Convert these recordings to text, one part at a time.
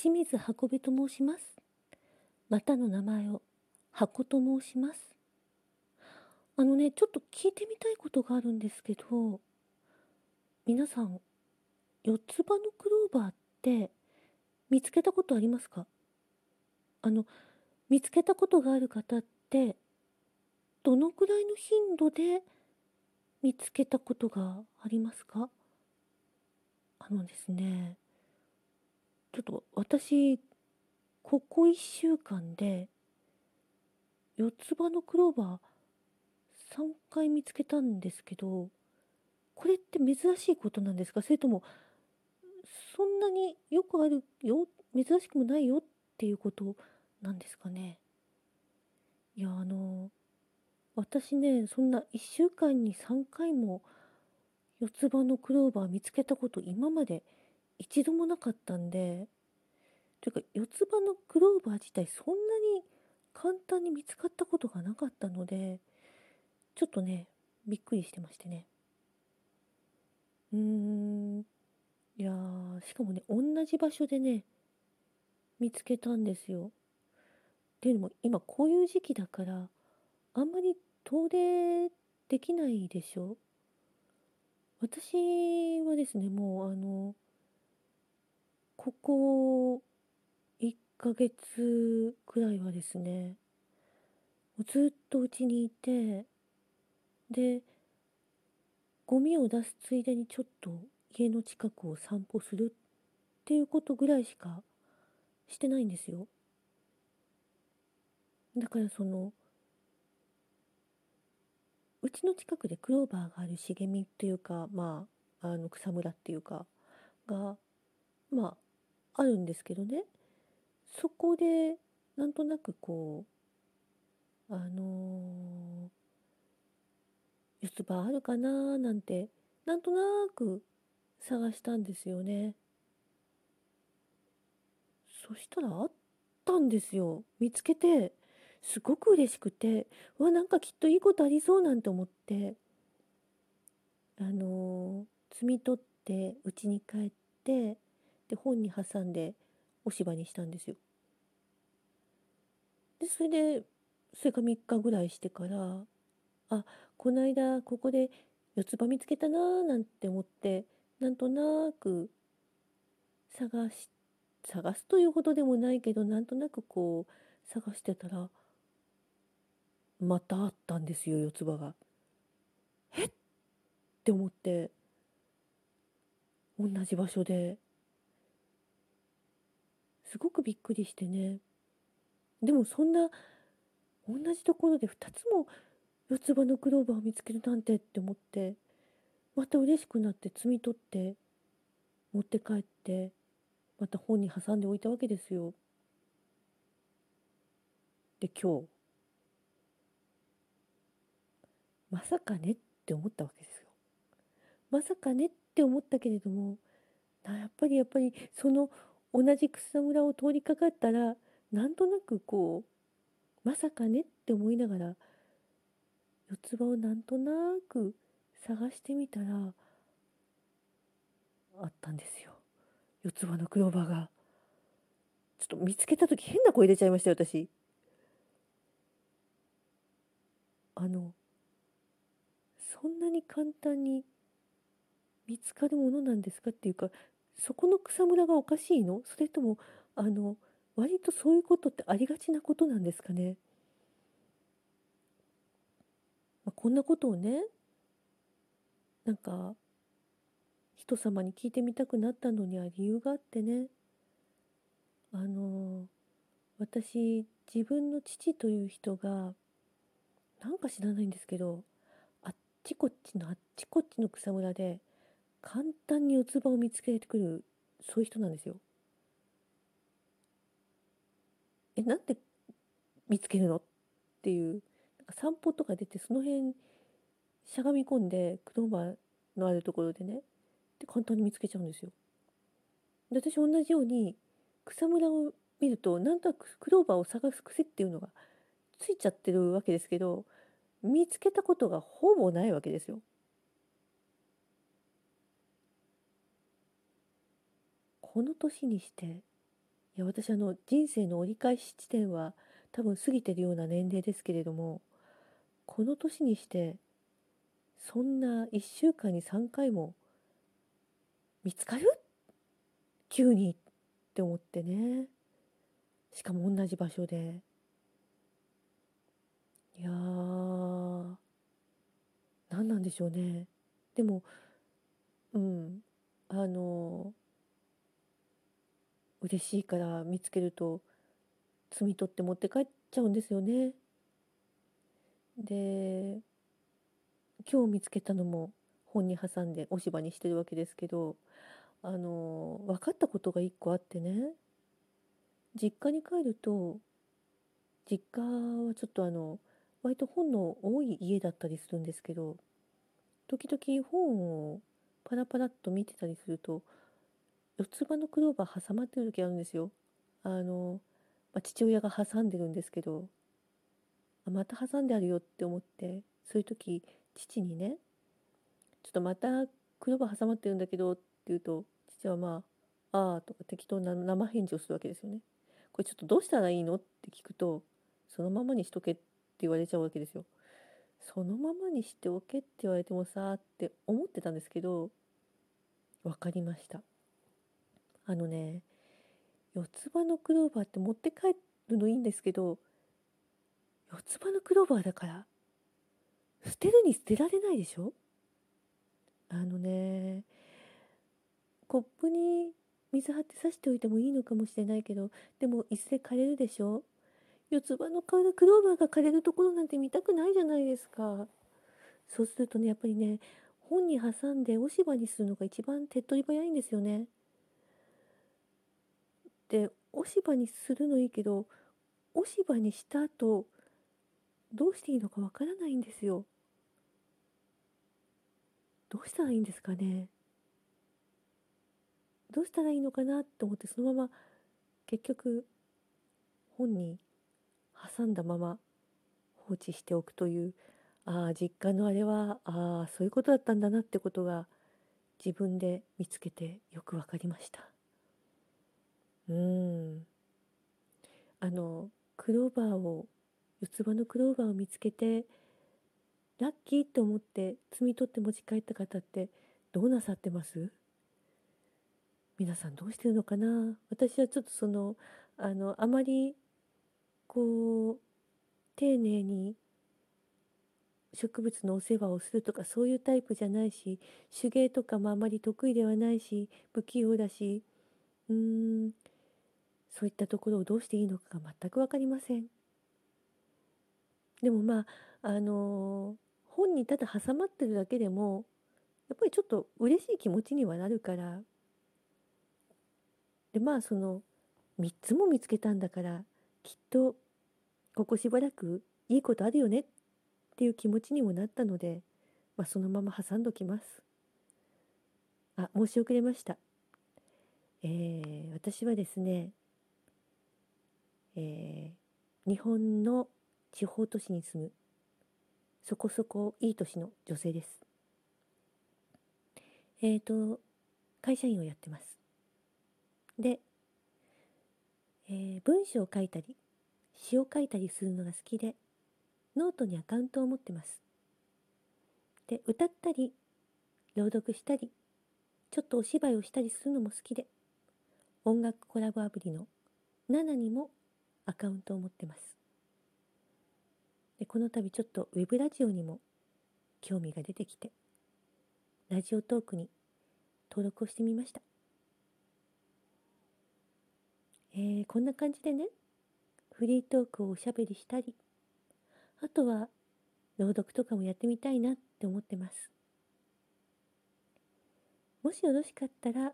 清水運びと申します。またの名前を箱と申します。あのね、ちょっと聞いてみたいことがあるんですけど、皆さん、四つ葉のクローバーって見つけたことありますか？あの、見つけたことがある方って、どのくらいの頻度で見つけたことがありますか？あのですね、ちょっと私、ここ1週間で、四つ葉のクローバー3回見つけたんですけど、これって珍しいことなんですか？それとも、そんなによくあるよ、珍しくもないよっていうことなんですかね？いや、あの、私ね、そんな1週間に3回も四つ葉のクローバー見つけたこと今まで一度もなかったんで、というか四つ葉のクローバー自体そんなに簡単に見つかったことがなかったので、ちょっとね、びっくりしてましてね。うーん、いやー、しかもね、同じ場所でね、見つけたんですよ。っていうのも今こういう時期だからあんまり遠出できないでしょ私はですね、もうあの、ここ1ヶ月くらいはですね、ずっとうちにいて、で、ゴミを出すついでにちょっと家の近くを散歩するっていうことぐらいしかしてないんですよ。だからその、うちの近くでクローバーがある茂みっていうか、まあ、あの草むらっていうか、が、まあ、あるんですけどね。そこで、なんとなくこう、あのー、四つ葉あるかななんて、なんとなく探したんですよね。そしたらあったんですよ。見つけて、すごく嬉しくて、うわ、なんかきっといいことありそうなんて思って、あのー、摘み取って家に帰って、で、本に挟んで押し葉にしたんですよ。で、それで、それが3日ぐらいしてから、あ、この間ここで四つ葉見つけたなーなんて思って、なんとなく探し、探すというほどでもないけど、なんとなくこう探してたら、またあったんですよ四つ葉が。えっ？って思って同じ場所ですごくびっくりしてねでもそんな同じところで2つも四つ葉のクローバーを見つけるなんてって思ってまた嬉しくなって摘み取って持って帰ってまた本に挟んでおいたわけですよ。で今日まさかねって思ったわけですよ。まさかねって思ったけれどもやっぱりやっぱりその同じ草むらを通りかかったらなんとなくこうまさかねって思いながら四つ葉をなんとなく探してみたらあったんですよ四つ葉のクローバーが。ちょっと見つけた時変な声出ちゃいましたよ私。あのそんなに簡単に見つかるものなんですかっていうかそこの草むらがおかしいの？それともあの割とそういうことってありがちなことなんですかね、まあ、こんなことをねなんか人様に聞いてみたくなったのには理由があってね。あの私自分の父という人がなんか知らないんですけどあっちこっちのあっちこっちの草むらで簡単に四つ葉を見つけてくるそういう人なんですよ。えなんで見つけるの？っていうなんか散歩とか出てその辺しゃがみ込んでクローバーのあるところでねで簡単に見つけちゃうんですよ。で私同じように草むらを見るとなんとなくクローバーを探す癖っていうのがついちゃってるわけですけど見つけたことがほぼないわけですよ。この年にしていや私あの人生の折り返し地点は多分過ぎてるような年齢ですけれどもこの年にしてそんな1週間に3回も見つかる？急に！って思ってね。しかも同じ場所で。いやー何なんでしょうね。でもうんあの嬉しいから見つけると摘み取って持って帰っちゃうんですよね。で今日見つけたのも本に挟んで押し葉にしてるわけですけどあの分かったことが一個あってね実家に帰ると実家はちょっとあの割と本の多い家だったりするんですけど時々本をパラパラっと見てたりすると四つ葉のクローバー挟まってる時あるんですよ。あの、まあ、父親が挟んでるんですけどあまた挟んであるよって思ってそういう時父にねちょっとまたクローバー挟まってるんだけどって言うと父はまあああとか適当な生返事をするわけですよね。これちょっとどうしたらいいのって聞くとそのままにしとけって言われちゃうわけですよ。そのままにしておけって言われてもさって思ってたんですけど分かりましたあのね四つ葉のクローバーって持って帰るのいいんですけど四つ葉のクローバーだから捨てるに捨てられないでしょ？あのねコップに水張って刺しておいてもいいのかもしれないけどでもいずれ枯れるでしょ？四つ葉のクローバーが枯れるところなんて見たくないじゃないですか。そうするとねやっぱりね本に挟んで押し葉にするのが一番手っ取り早いんですよね。で押し葉にするのいいけど押し葉にした後どうしていいのかわからないんですよ。どうしたらいいんですかね。どうしたらいいのかなと思ってそのまま結局本に挟んだまま放置しておくというああ実家のあれはああそういうことだったんだなってことが自分で見つけてよく分かりました。うん。あのクローバーを四つ葉のクローバーを見つけてラッキーと思って摘み取って持ち帰った方ってどうなさってます？皆さんどうしてるのかな？私はちょっとそのあのあまりこう丁寧に植物のお世話をするとかそういうタイプじゃないし手芸とかもあまり得意ではないし不器用だしうーん。そういったところをどうしていいのかが全く分かりません。でもまああの本にただ挟まってるだけでもやっぱりちょっと嬉しい気持ちにはなるからでまあその3つも見つけたんだからきっとここしばらくいいことあるよねっていう気持ちにもなったので、まあ、そのまま挟んどきます。あ申し遅れました。えー、私はですね、えー、日本の地方都市に住むそこそこいい年の女性です。えっ、ー、と会社員をやってます。でえー、文章を書いたり詩を書いたりするのが好きでノートにアカウントを持ってます。で歌ったり朗読したりちょっとお芝居をしたりするのも好きで音楽コラボアプリの7にもアカウントを持ってます。でこの度ちょっとウェブラジオにも興味が出てきてラジオトークに登録をしてみました。えー、こんな感じでねフリートークをおしゃべりしたりあとは朗読とかもやってみたいなって思ってますもしよろしかったら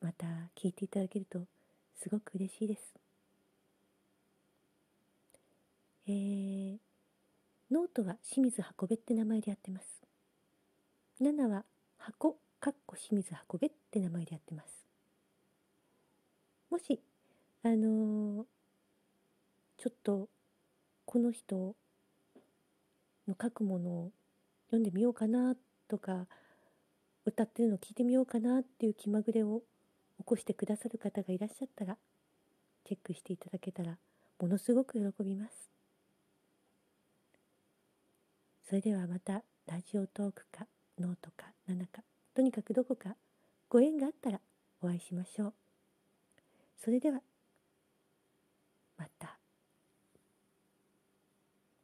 また聞いていただけるとすごく嬉しいですえー、ノートは清水運べって名前でやってます7は箱かっこ清水運べって名前でやってますもしあのー、ちょっとこの人の書くものを読んでみようかなとか歌ってるのを聞いてみようかなっていう気まぐれを起こしてくださる方がいらっしゃったらチェックしていただけたらものすごく喜びます。それではまたラジオトークかノートか7かとにかくどこかご縁があったらお会いしましょう。それでは